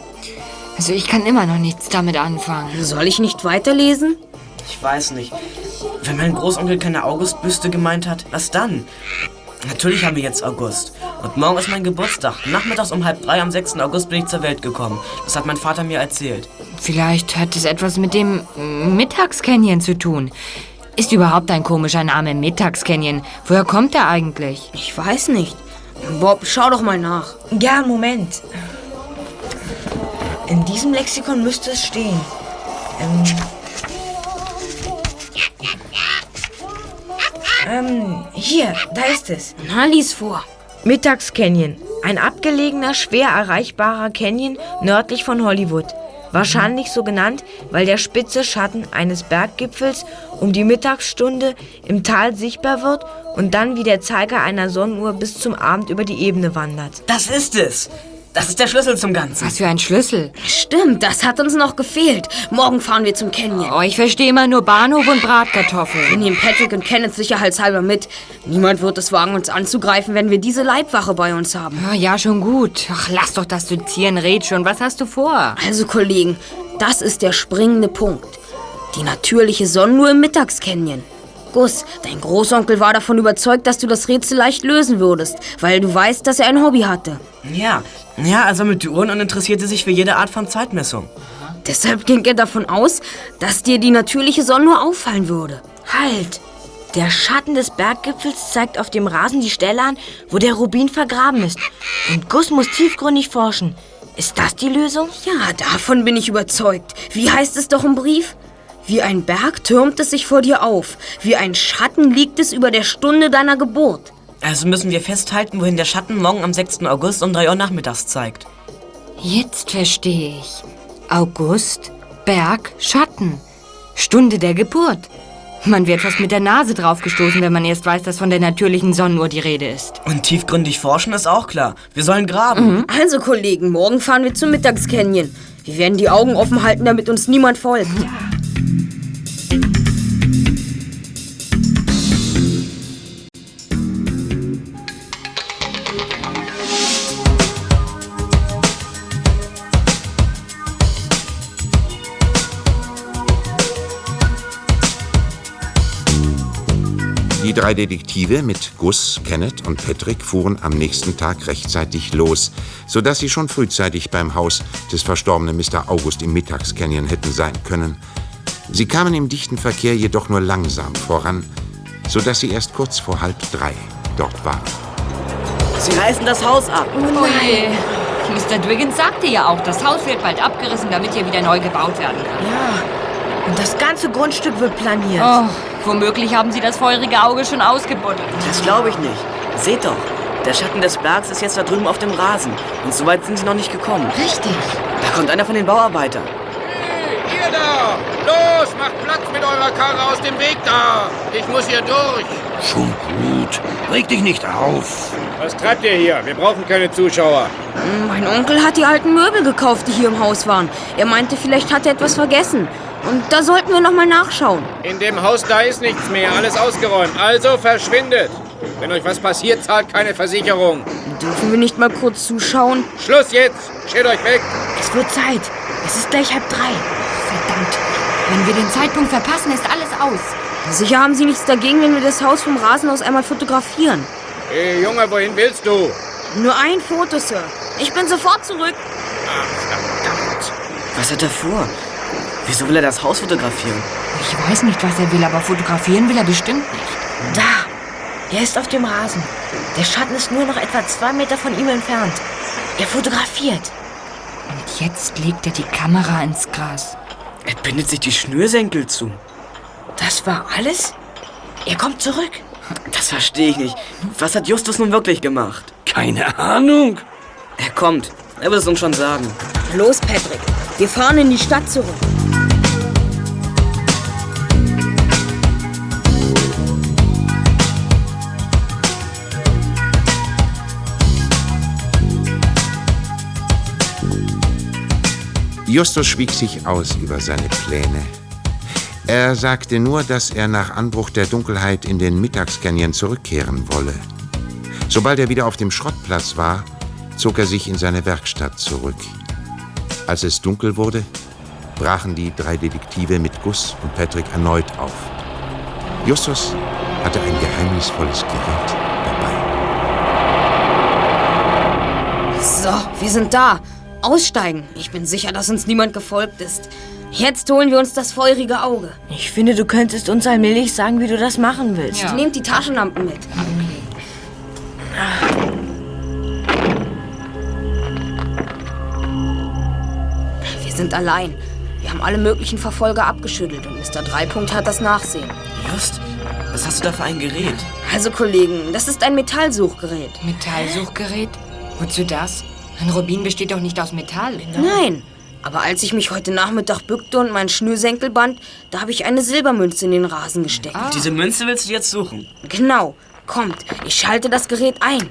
Also ich kann immer noch nichts damit anfangen. Soll ich nicht weiterlesen? Ich weiß nicht. Wenn mein Großonkel keine Augustbüste gemeint hat, was dann? Natürlich haben wir jetzt August. Und morgen ist mein Geburtstag. Nachmittags um halb drei am 6. August bin ich zur Welt gekommen. Das hat mein Vater mir erzählt. Vielleicht hat es etwas mit dem Mittagscanyon zu tun. Ist überhaupt ein komischer Name Mittagscanyon? Woher kommt er eigentlich? Ich weiß nicht. Bob, schau doch mal nach. Ja, Moment. In diesem Lexikon müsste es stehen. Ähm, ähm, hier, da ist es. Na, lies vor. Mittagscanyon. Ein abgelegener, schwer erreichbarer Canyon nördlich von Hollywood. Wahrscheinlich so genannt, weil der spitze Schatten eines Berggipfels um die Mittagsstunde im Tal sichtbar wird und dann wie der Zeiger einer Sonnenuhr bis zum Abend über die Ebene wandert. Das ist es. Das ist der Schlüssel zum Ganzen. Was für ein Schlüssel? Stimmt, das hat uns noch gefehlt. Morgen fahren wir zum Canyon. Oh, ich verstehe immer nur Bahnhof und Bratkartoffeln. Wir nehmen Patrick und Kenneth sicherheitshalber mit. Niemand wird es wagen, uns anzugreifen, wenn wir diese Leibwache bei uns haben. Ah, ja, schon gut. Ach, lass doch das Dozieren, red schon. Was hast du vor? Also, Kollegen, das ist der springende Punkt. Die natürliche Sonnenuhr im Mittagscanyon. Gus, dein Großonkel war davon überzeugt, dass du das Rätsel leicht lösen würdest, weil du weißt, dass er ein Hobby hatte. Ja, ja, er sammelte Uhren und interessierte sich für jede Art von Zeitmessung. Deshalb ging er davon aus, dass dir die natürliche Sonnenuhr auffallen würde. Halt! Der Schatten des Berggipfels zeigt auf dem Rasen die Stelle an, wo der Rubin vergraben ist. Und Gus muss tiefgründig forschen. Ist das die Lösung? Ja, davon bin ich überzeugt. Wie heißt es doch im Brief? Wie ein Berg türmt es sich vor dir auf. Wie ein Schatten liegt es über der Stunde deiner Geburt. Also müssen wir festhalten, wohin der Schatten morgen am 6. August um 3 Uhr nachmittags zeigt. Jetzt verstehe ich. August, Berg, Schatten. Stunde der Geburt. Man wird fast mit der Nase draufgestoßen, wenn man erst weiß, dass von der natürlichen Sonnenuhr die Rede ist. Und tiefgründig forschen ist auch klar. Wir sollen graben. Mhm. Also, Kollegen, morgen fahren wir zum Mittagscanyon. Wir werden die Augen offen halten, damit uns niemand folgt. Die drei Detektive mit Gus, Kenneth und Patrick fuhren am nächsten Tag rechtzeitig los, sodass sie schon frühzeitig beim Haus des verstorbenen Mr. August im Mittagscanyon hätten sein können. Sie kamen im dichten Verkehr jedoch nur langsam voran, sodass sie erst kurz vor halb drei dort waren. Sie reißen das Haus ab. Oh je. Mr. Dwiggins sagte ja auch, das Haus wird bald abgerissen, damit hier wieder neu gebaut werden kann. Ja, und das ganze Grundstück wird planiert. Oh, womöglich haben Sie das feurige Auge schon ausgebuddelt. Das glaube ich nicht. Seht doch, der Schatten des Bergs ist jetzt da drüben auf dem Rasen. Und so weit sind sie noch nicht gekommen. Richtig. Da kommt einer von den Bauarbeitern. Ihr da! Los, macht Platz mit eurer Karre aus dem Weg da! Ich muss hier durch! Schon gut. Reg dich nicht auf. Was treibt ihr hier? Wir brauchen keine Zuschauer. Mein Onkel hat die alten Möbel gekauft, die hier im Haus waren. Er meinte, vielleicht hat er etwas vergessen. Und da sollten wir noch mal nachschauen. In dem Haus da ist nichts mehr, alles ausgeräumt. Also verschwindet! Wenn euch was passiert, zahlt keine Versicherung. Dürfen wir nicht mal kurz zuschauen? Schluss jetzt! Steht euch weg! Es wird Zeit. Es ist gleich halb drei. Verdammt. Wenn wir den Zeitpunkt verpassen, ist alles aus. Sicher haben Sie nichts dagegen, wenn wir das Haus vom Rasen aus einmal fotografieren. Hey, Junge, wohin willst du? Nur ein Foto, Sir. Ich bin sofort zurück. Was hat er vor? Wieso will er das Haus fotografieren? Ich weiß nicht, was er will, aber fotografieren will er bestimmt nicht. Da! Er ist auf dem Rasen. Der Schatten ist nur noch etwa zwei Meter von ihm entfernt. Er fotografiert. Und jetzt legt er die Kamera ins Gras. Er bindet sich die Schnürsenkel zu. Das war alles? Er kommt zurück. Das verstehe ich nicht. Was hat Justus nun wirklich gemacht? Keine Ahnung. Er kommt. Er wird es uns schon sagen. Los, Patrick. Wir fahren in die Stadt zurück. Justus schwieg sich aus über seine Pläne. Er sagte nur, dass er nach Anbruch der Dunkelheit in den Mittagscanyon zurückkehren wolle. Sobald er wieder auf dem Schrottplatz war, zog er sich in seine Werkstatt zurück. Als es dunkel wurde, brachen die drei Detektive mit Gus und Patrick erneut auf. Justus hatte ein geheimnisvolles Gerät dabei. So, wir sind da. Aussteigen. Ich bin sicher, dass uns niemand gefolgt ist. Jetzt holen wir uns das feurige Auge. Ich finde, du könntest uns allmählich sagen, wie du das machen willst. Ja. Nehmt die Taschenlampen mit. Wir sind allein. Wir haben alle möglichen Verfolger abgeschüttelt und Mr. Dreipunkt hat das Nachsehen. Just, was hast du da für ein Gerät? Also, Kollegen, das ist ein Metallsuchgerät. Metallsuchgerät? Wozu das? Ein Rubin besteht doch nicht aus Metall. Nein. Aber als ich mich heute Nachmittag bückte und mein Schnürsenkel band, da habe ich eine Silbermünze in den Rasen gesteckt. Ah. Diese Münze willst du jetzt suchen? Genau. Kommt, ich schalte das Gerät ein.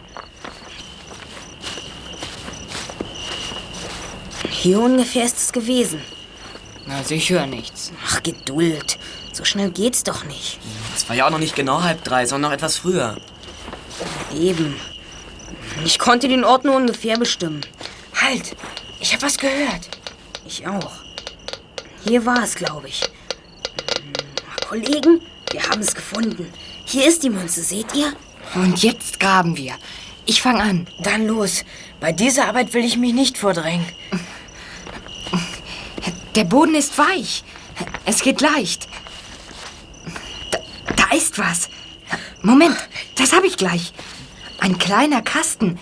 Hier ungefähr ist es gewesen. Also ich höre nichts. Ach, Geduld. So schnell geht's doch nicht. Es war ja auch noch nicht genau halb drei, sondern noch etwas früher. Eben. Ich konnte den Ort nur ungefähr bestimmen. Halt! Ich habe was gehört. Ich auch. Hier war es, glaube ich. Kollegen, wir haben es gefunden. Hier ist die Münze, seht ihr? Und jetzt graben wir. Ich fange an. Dann los. Bei dieser Arbeit will ich mich nicht vordrängen. Der Boden ist weich. Es geht leicht. Da, da ist was. Moment, das habe ich gleich. Ein kleiner Kasten.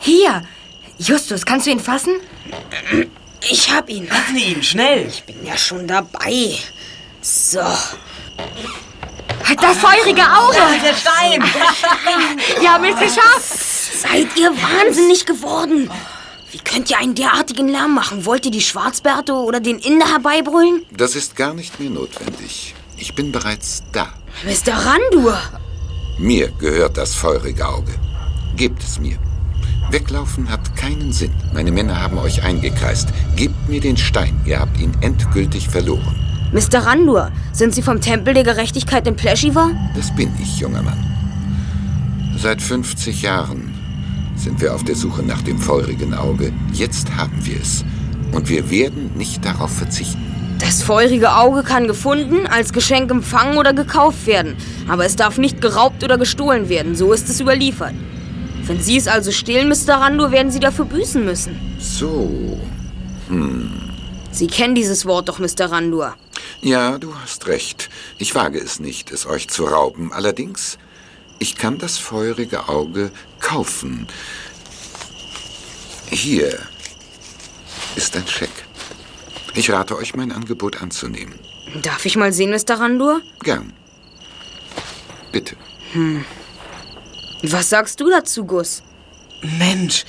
Hier. Justus, kannst du ihn fassen? Ich hab ihn. Öffne ihn, schnell. Ich bin ja schon dabei. So. Das feurige Auge! Der Stein! Wir haben es geschafft! Seid ihr wahnsinnig geworden? Wie könnt ihr einen derartigen Lärm machen? Wollt ihr die Schwarzbärte oder den Inder herbeibrüllen? Das ist gar nicht mehr notwendig. Ich bin bereits da. Mr. Randur! Mir gehört das feurige Auge. Gebt es mir. Weglaufen hat keinen Sinn. Meine Männer haben euch eingekreist. Gebt mir den Stein. Ihr habt ihn endgültig verloren. Mr. Randur, sind Sie vom Tempel der Gerechtigkeit in Pleschiva? Das bin ich, junger Mann. Seit 50 Jahren sind wir auf der Suche nach dem feurigen Auge. Jetzt haben wir es. Und wir werden nicht darauf verzichten. Das feurige Auge kann gefunden, als Geschenk empfangen oder gekauft werden. Aber es darf nicht geraubt oder gestohlen werden. So ist es überliefert. Wenn Sie es also stehlen, Mr. Randur, werden Sie dafür büßen müssen. So. Hm. Sie kennen dieses Wort doch, Mr. Randur. Ja, du hast recht. Ich wage es nicht, es euch zu rauben. Allerdings, ich kann das feurige Auge kaufen. Hier ist ein Scheck. Ich rate euch, mein Angebot anzunehmen. Darf ich mal sehen, Mr. Randur? Gern. Bitte. Hm. Was sagst du dazu, Gus? Mensch,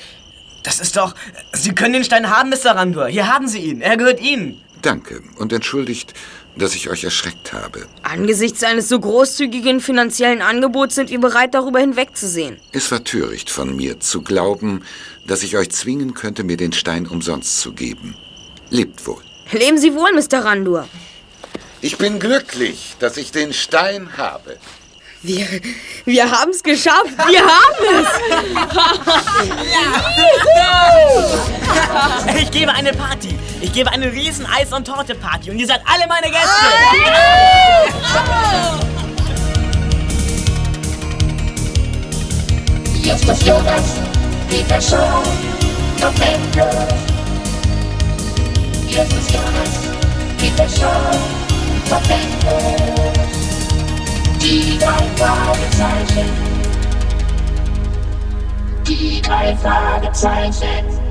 das ist doch... Sie können den Stein haben, Mr. Randur. Hier haben Sie ihn. Er gehört Ihnen. Danke und entschuldigt, dass ich euch erschreckt habe. Angesichts eines so großzügigen finanziellen Angebots sind wir bereit, darüber hinwegzusehen. Es war töricht von mir zu glauben, dass ich euch zwingen könnte, mir den Stein umsonst zu geben. Lebt wohl. Leben Sie wohl, Mr. Randur. Ich bin glücklich, dass ich den Stein habe. Wir, wir haben es geschafft. Wir haben es. Ich gebe eine Party. Ich gebe eine riesen Eis- und Torte-Party. Und ihr seid alle meine Gäste. Justus Jonas, Peter Shaw, November. Justus Jonas, Peter Shaw, November. Die drei Fragezeichen. Die drei Fragezeichen.